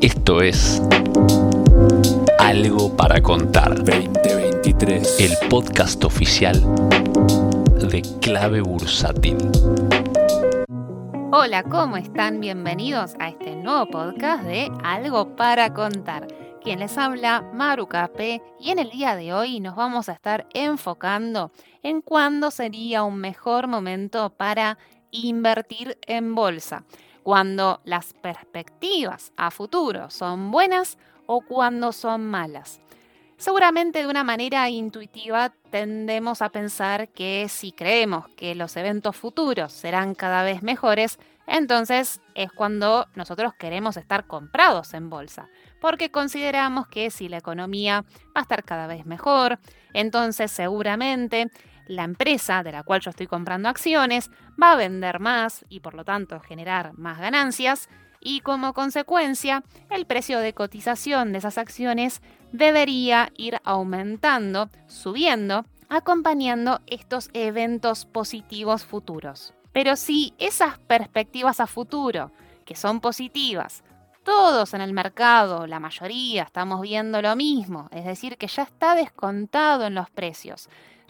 Esto es Algo para contar. 2023. El podcast oficial de Clave Bursátil. Hola, ¿cómo están? Bienvenidos a este nuevo podcast de Algo para contar. Quien les habla, Maru Capé, y en el día de hoy nos vamos a estar enfocando en cuándo sería un mejor momento para invertir en bolsa, cuando las perspectivas a futuro son buenas o cuando son malas. Seguramente de una manera intuitiva tendemos a pensar que si creemos que los eventos futuros serán cada vez mejores, entonces es cuando nosotros queremos estar comprados en bolsa, porque consideramos que si la economía va a estar cada vez mejor, entonces seguramente la empresa de la cual yo estoy comprando acciones va a vender más y por lo tanto generar más ganancias y como consecuencia el precio de cotización de esas acciones debería ir aumentando, subiendo, acompañando estos eventos positivos futuros. Pero si esas perspectivas a futuro, que son positivas, todos en el mercado, la mayoría, estamos viendo lo mismo, es decir, que ya está descontado en los precios,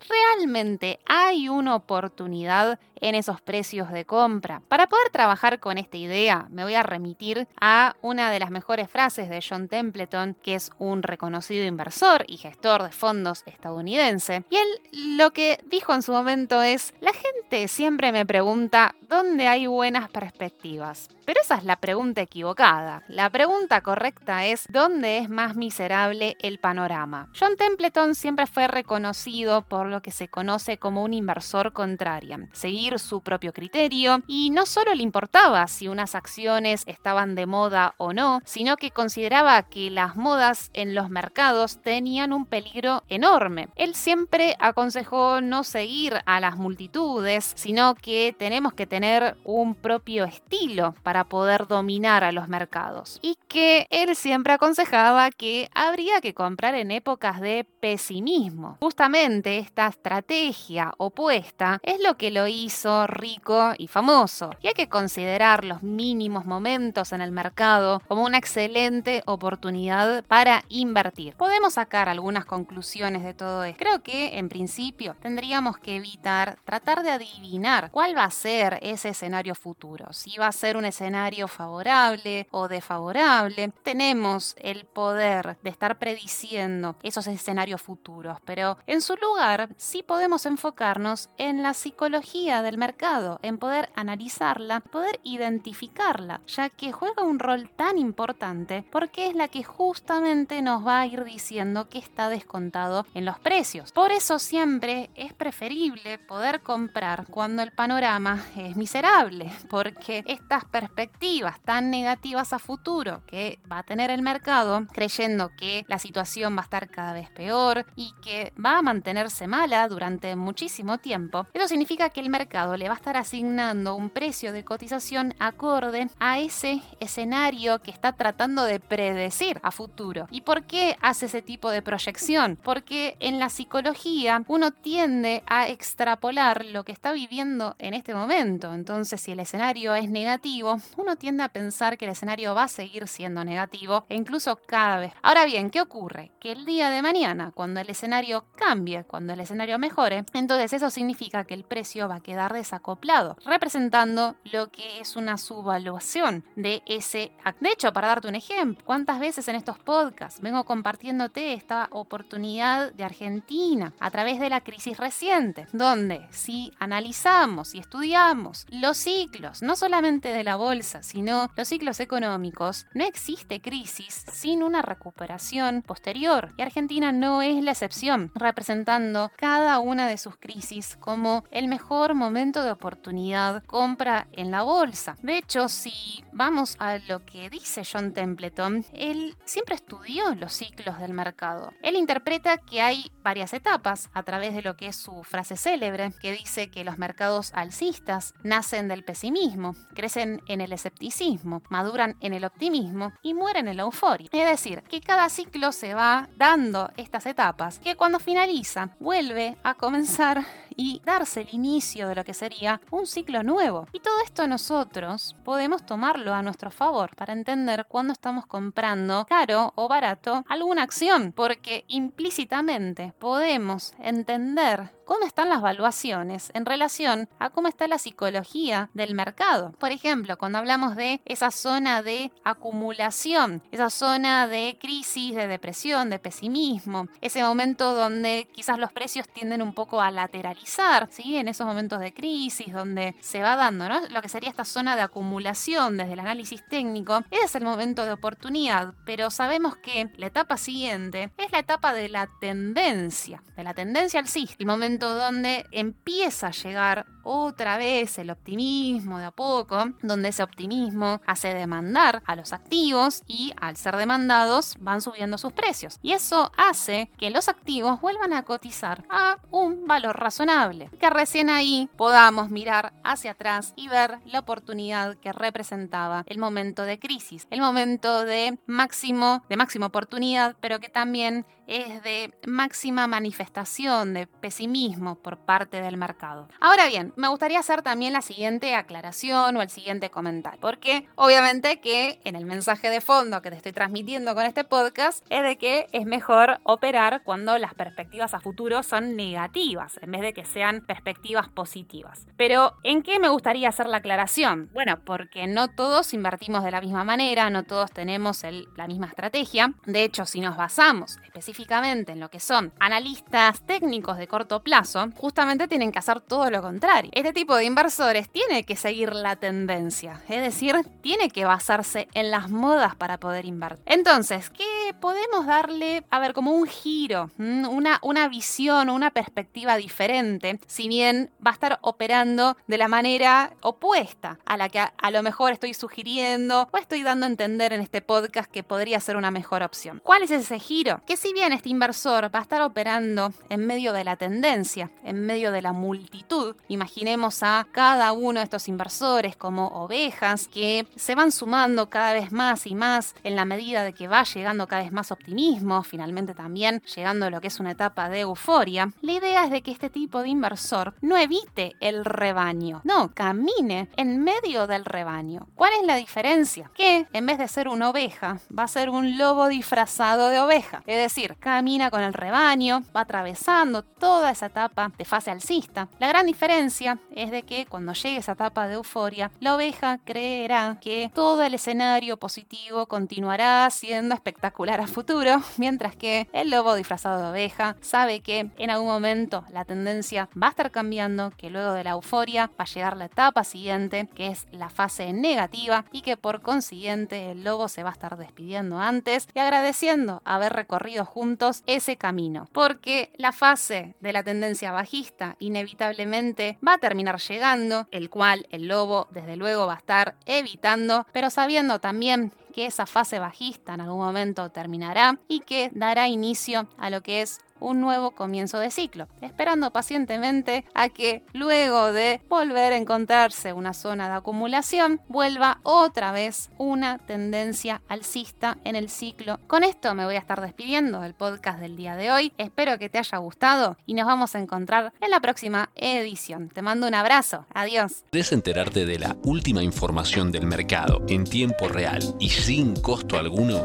¿realmente hay una oportunidad en esos precios de compra? Para poder trabajar con esta idea, me voy a remitir a una de las mejores frases de John Templeton, que es un reconocido inversor y gestor de fondos estadounidense. Y él lo que dijo en su momento es, la gente siempre me pregunta dónde hay buenas perspectivas. Pero esa es la pregunta equivocada. La pregunta correcta es ¿dónde es más miserable el panorama? John Templeton siempre fue reconocido por lo que se conoce como un inversor contrarian, seguir su propio criterio y no solo le importaba si unas acciones estaban de moda o no, sino que consideraba que las modas en los mercados tenían un peligro enorme. Él siempre aconsejó no seguir a las multitudes, sino que tenemos que tener un propio estilo para poder dominar a los mercados. Y que él siempre aconsejaba que habría que comprar en épocas de pesimismo. Justamente estrategia opuesta es lo que lo hizo rico y famoso. Y hay que considerar los mínimos momentos en el mercado como una excelente oportunidad para invertir. Podemos sacar algunas conclusiones de todo esto. Creo que en principio tendríamos que evitar tratar de adivinar cuál va a ser ese escenario futuro. Si va a ser un escenario favorable o desfavorable. Tenemos el poder de estar prediciendo esos escenarios futuros, pero en su lugar sí podemos enfocarnos en la psicología del mercado, en poder analizarla, poder identificarla, ya que juega un rol tan importante porque es la que justamente nos va a ir diciendo que está descontado en los precios. Por eso siempre es preferible poder comprar cuando el panorama es miserable, porque estas perspectivas tan negativas a futuro que va a tener el mercado, creyendo que la situación va a estar cada vez peor y que va a mantenerse durante muchísimo tiempo, eso significa que el mercado le va a estar asignando un precio de cotización acorde a ese escenario que está tratando de predecir a futuro. ¿Y por qué hace ese tipo de proyección? Porque en la psicología uno tiende a extrapolar lo que está viviendo en este momento. Entonces, si el escenario es negativo, uno tiende a pensar que el escenario va a seguir siendo negativo e incluso cada vez. Ahora bien, ¿qué ocurre? Que el día de mañana, cuando el escenario cambie, cuando el escenario mejore, entonces eso significa que el precio va a quedar desacoplado, representando lo que es una subvaluación de ese. De hecho, para darte un ejemplo, ¿cuántas veces en estos podcasts vengo compartiéndote esta oportunidad de Argentina a través de la crisis reciente? Donde si analizamos y estudiamos los ciclos, no solamente de la bolsa, sino los ciclos económicos, no existe crisis sin una recuperación posterior. Y Argentina no es la excepción, representando cada una de sus crisis como el mejor momento de oportunidad compra en la bolsa. De hecho, si vamos a lo que dice John Templeton, él siempre estudió los ciclos del mercado. Él interpreta que hay varias etapas a través de lo que es su frase célebre, que dice que los mercados alcistas nacen del pesimismo, crecen en el escepticismo, maduran en el optimismo y mueren en la euforia. Es decir, que cada ciclo se va dando estas etapas, que cuando finaliza vuelve a comenzar y darse el inicio de lo que sería un ciclo nuevo. Y todo esto nosotros podemos tomarlo a nuestro favor para entender cuándo estamos comprando caro o barato alguna acción, porque implícitamente podemos entender cómo están las valuaciones en relación a cómo está la psicología del mercado. Por ejemplo, cuando hablamos de esa zona de acumulación, esa zona de crisis, de depresión, de pesimismo, ese momento donde quizás los precios tienden un poco a lateralizar, ¿sí? en esos momentos de crisis donde se va dando ¿no? lo que sería esta zona de acumulación desde el análisis técnico, es el momento de oportunidad, pero sabemos que la etapa siguiente es la etapa de la tendencia, de la tendencia alcista, el momento donde empieza a llegar otra vez el optimismo de a poco, donde ese optimismo hace demandar a los activos y al ser demandados van subiendo sus precios. Y eso hace que los activos vuelvan a cotizar a un valor razonable, que recién ahí podamos mirar hacia atrás y ver la oportunidad que representaba el momento de crisis, el momento de máximo de máxima oportunidad, pero que también es de máxima manifestación de pesimismo por parte del mercado. Ahora bien, me gustaría hacer también la siguiente aclaración o el siguiente comentario, porque obviamente que en el mensaje de fondo que te estoy transmitiendo con este podcast es de que es mejor operar cuando las perspectivas a futuro son negativas en vez de que sean perspectivas positivas. Pero ¿en qué me gustaría hacer la aclaración? Bueno, porque no todos invertimos de la misma manera, no todos tenemos la misma estrategia. De hecho, si nos basamos específicamente en lo que son analistas técnicos de corto plazo, justamente tienen que hacer todo lo contrario. Este tipo de inversores tiene que seguir la tendencia, es decir, tiene que basarse en las modas para poder invertir. Entonces, ¿qué podemos darle, a ver, como un giro, una, una visión, una perspectiva diferente, si bien va a estar operando de la manera opuesta a la que a, a lo mejor estoy sugiriendo o estoy dando a entender en este podcast que podría ser una mejor opción? ¿Cuál es ese giro? Que si bien este inversor va a estar operando en medio de la tendencia, en medio de la multitud. Imaginemos a cada uno de estos inversores como ovejas que se van sumando cada vez más y más en la medida de que va llegando cada vez más optimismo, finalmente también llegando a lo que es una etapa de euforia. La idea es de que este tipo de inversor no evite el rebaño, no, camine en medio del rebaño. ¿Cuál es la diferencia? Que en vez de ser una oveja, va a ser un lobo disfrazado de oveja. Es decir, camina con el rebaño, va atravesando toda esa etapa de fase alcista. La gran diferencia es de que cuando llegue esa etapa de euforia, la oveja creerá que todo el escenario positivo continuará siendo espectacular a futuro, mientras que el lobo disfrazado de oveja sabe que en algún momento la tendencia va a estar cambiando, que luego de la euforia va a llegar la etapa siguiente, que es la fase negativa, y que por consiguiente el lobo se va a estar despidiendo antes y agradeciendo haber recorrido juntos ese camino, porque la fase de la tendencia bajista inevitablemente va a terminar llegando, el cual el lobo desde luego va a estar evitando, pero sabiendo también que esa fase bajista en algún momento terminará y que dará inicio a lo que es un nuevo comienzo de ciclo, esperando pacientemente a que luego de volver a encontrarse una zona de acumulación, vuelva otra vez una tendencia alcista en el ciclo. Con esto me voy a estar despidiendo del podcast del día de hoy. Espero que te haya gustado y nos vamos a encontrar en la próxima edición. Te mando un abrazo. Adiós. ¿Quieres enterarte de la última información del mercado en tiempo real y sin costo alguno?